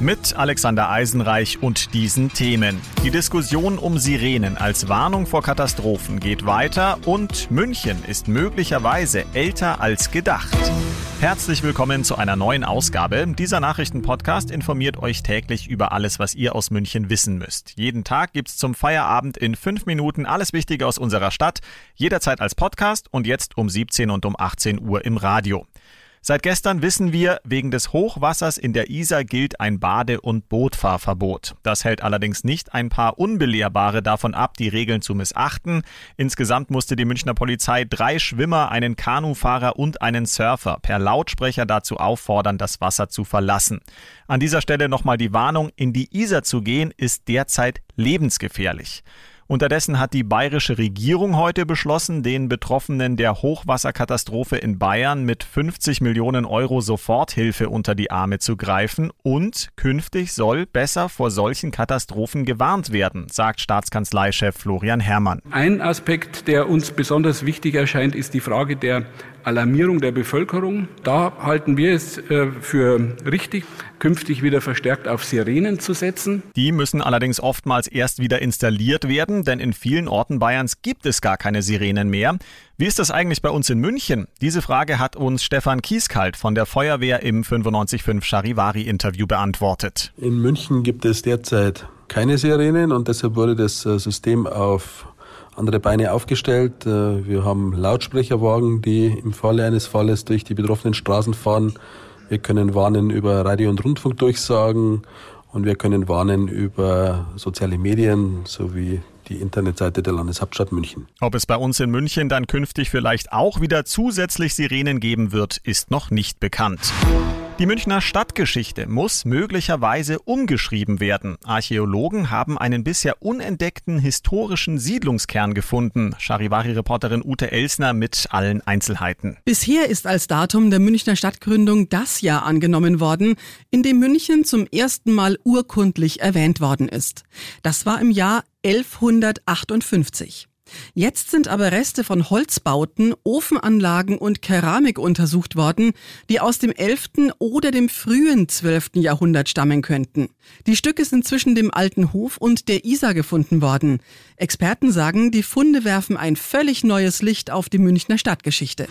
mit Alexander Eisenreich und diesen Themen. Die Diskussion um Sirenen als Warnung vor Katastrophen geht weiter und München ist möglicherweise älter als gedacht. Herzlich willkommen zu einer neuen Ausgabe. Dieser Nachrichtenpodcast informiert euch täglich über alles, was ihr aus München wissen müsst. Jeden Tag gibt's zum Feierabend in fünf Minuten alles Wichtige aus unserer Stadt, jederzeit als Podcast und jetzt um 17 und um 18 Uhr im Radio. Seit gestern wissen wir, wegen des Hochwassers in der Isar gilt ein Bade- und Bootfahrverbot. Das hält allerdings nicht ein paar Unbelehrbare davon ab, die Regeln zu missachten. Insgesamt musste die Münchner Polizei drei Schwimmer, einen Kanufahrer und einen Surfer per Lautsprecher dazu auffordern, das Wasser zu verlassen. An dieser Stelle nochmal die Warnung, in die Isar zu gehen, ist derzeit lebensgefährlich. Unterdessen hat die bayerische Regierung heute beschlossen, den Betroffenen der Hochwasserkatastrophe in Bayern mit 50 Millionen Euro Soforthilfe unter die Arme zu greifen und künftig soll besser vor solchen Katastrophen gewarnt werden, sagt Staatskanzleichef Florian Herrmann. Ein Aspekt, der uns besonders wichtig erscheint, ist die Frage der Alarmierung der Bevölkerung. Da halten wir es äh, für richtig, künftig wieder verstärkt auf Sirenen zu setzen. Die müssen allerdings oftmals erst wieder installiert werden, denn in vielen Orten Bayerns gibt es gar keine Sirenen mehr. Wie ist das eigentlich bei uns in München? Diese Frage hat uns Stefan Kieskalt von der Feuerwehr im 955 Charivari Interview beantwortet. In München gibt es derzeit keine Sirenen und deshalb wurde das äh, System auf andere Beine aufgestellt. Äh, wir haben Lautsprecherwagen, die im Falle eines Falles durch die betroffenen Straßen fahren. Wir können warnen über Radio- und Rundfunkdurchsagen und wir können warnen über soziale Medien sowie die Internetseite der Landeshauptstadt München. Ob es bei uns in München dann künftig vielleicht auch wieder zusätzlich Sirenen geben wird, ist noch nicht bekannt. Die Münchner Stadtgeschichte muss möglicherweise umgeschrieben werden. Archäologen haben einen bisher unentdeckten historischen Siedlungskern gefunden. Charivari-Reporterin Ute Elsner mit allen Einzelheiten. Bisher ist als Datum der Münchner Stadtgründung das Jahr angenommen worden, in dem München zum ersten Mal urkundlich erwähnt worden ist. Das war im Jahr 1158. Jetzt sind aber Reste von Holzbauten, Ofenanlagen und Keramik untersucht worden, die aus dem 11. oder dem frühen 12. Jahrhundert stammen könnten. Die Stücke sind zwischen dem alten Hof und der Isar gefunden worden. Experten sagen, die Funde werfen ein völlig neues Licht auf die Münchner Stadtgeschichte.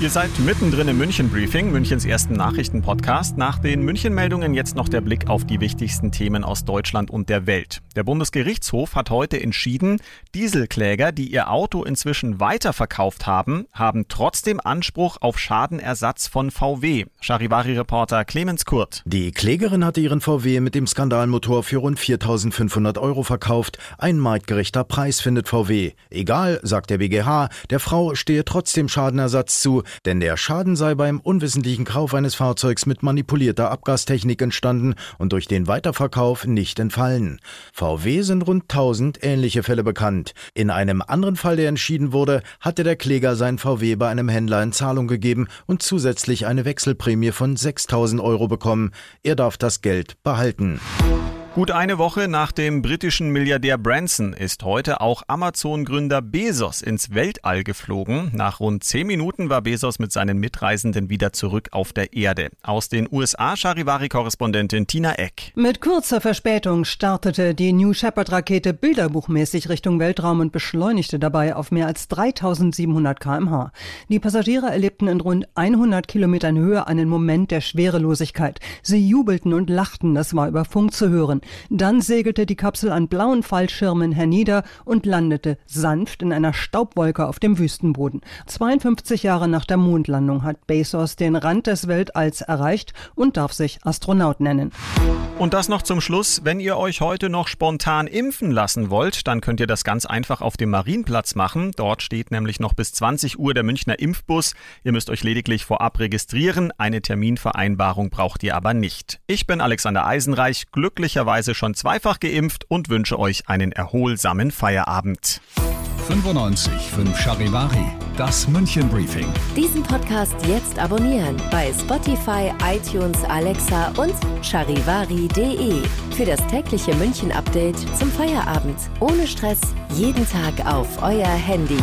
Ihr seid mittendrin im München Briefing, Münchens ersten Nachrichtenpodcast. Nach den München-Meldungen jetzt noch der Blick auf die wichtigsten Themen aus Deutschland und der Welt. Der Bundesgerichtshof hat heute entschieden, Dieselkläger, die ihr Auto inzwischen weiterverkauft haben, haben trotzdem Anspruch auf Schadenersatz von VW. Charivari-Reporter Clemens Kurt. Die Klägerin hatte ihren VW mit dem Skandalmotor für rund 4.500 Euro verkauft. Ein marktgerechter Preis findet VW. Egal, sagt der BGH, der Frau stehe trotzdem Schadenersatz zu, denn der Schaden sei beim unwissentlichen Kauf eines Fahrzeugs mit manipulierter Abgastechnik entstanden und durch den Weiterverkauf nicht entfallen. VW sind rund 1000 ähnliche Fälle bekannt. In einem anderen Fall, der entschieden wurde, hatte der Kläger sein VW bei einem Händler in Zahlung gegeben und zusätzlich eine Wechselprämie von 6000 Euro bekommen. Er darf das Geld behalten. Gut eine Woche nach dem britischen Milliardär Branson ist heute auch Amazon-Gründer Bezos ins Weltall geflogen. Nach rund zehn Minuten war Bezos mit seinen Mitreisenden wieder zurück auf der Erde. Aus den USA Charivari-Korrespondentin Tina Eck. Mit kurzer Verspätung startete die New Shepard-Rakete bilderbuchmäßig Richtung Weltraum und beschleunigte dabei auf mehr als 3700 kmh. Die Passagiere erlebten in rund 100 Kilometern Höhe einen Moment der Schwerelosigkeit. Sie jubelten und lachten, das war über Funk zu hören. Dann segelte die Kapsel an blauen Fallschirmen hernieder und landete sanft in einer Staubwolke auf dem Wüstenboden. 52 Jahre nach der Mondlandung hat Bezos den Rand des Weltalls erreicht und darf sich Astronaut nennen. Und das noch zum Schluss. Wenn ihr euch heute noch spontan impfen lassen wollt, dann könnt ihr das ganz einfach auf dem Marienplatz machen. Dort steht nämlich noch bis 20 Uhr der Münchner Impfbus. Ihr müsst euch lediglich vorab registrieren. Eine Terminvereinbarung braucht ihr aber nicht. Ich bin Alexander Eisenreich. Glücklicherweise möglicherweise schon zweifach geimpft und wünsche euch einen erholsamen Feierabend. 95 5 Charivari, das München Briefing. Diesen Podcast jetzt abonnieren bei Spotify, iTunes, Alexa und charivari.de. Für das tägliche München Update zum Feierabend. Ohne Stress, jeden Tag auf euer Handy.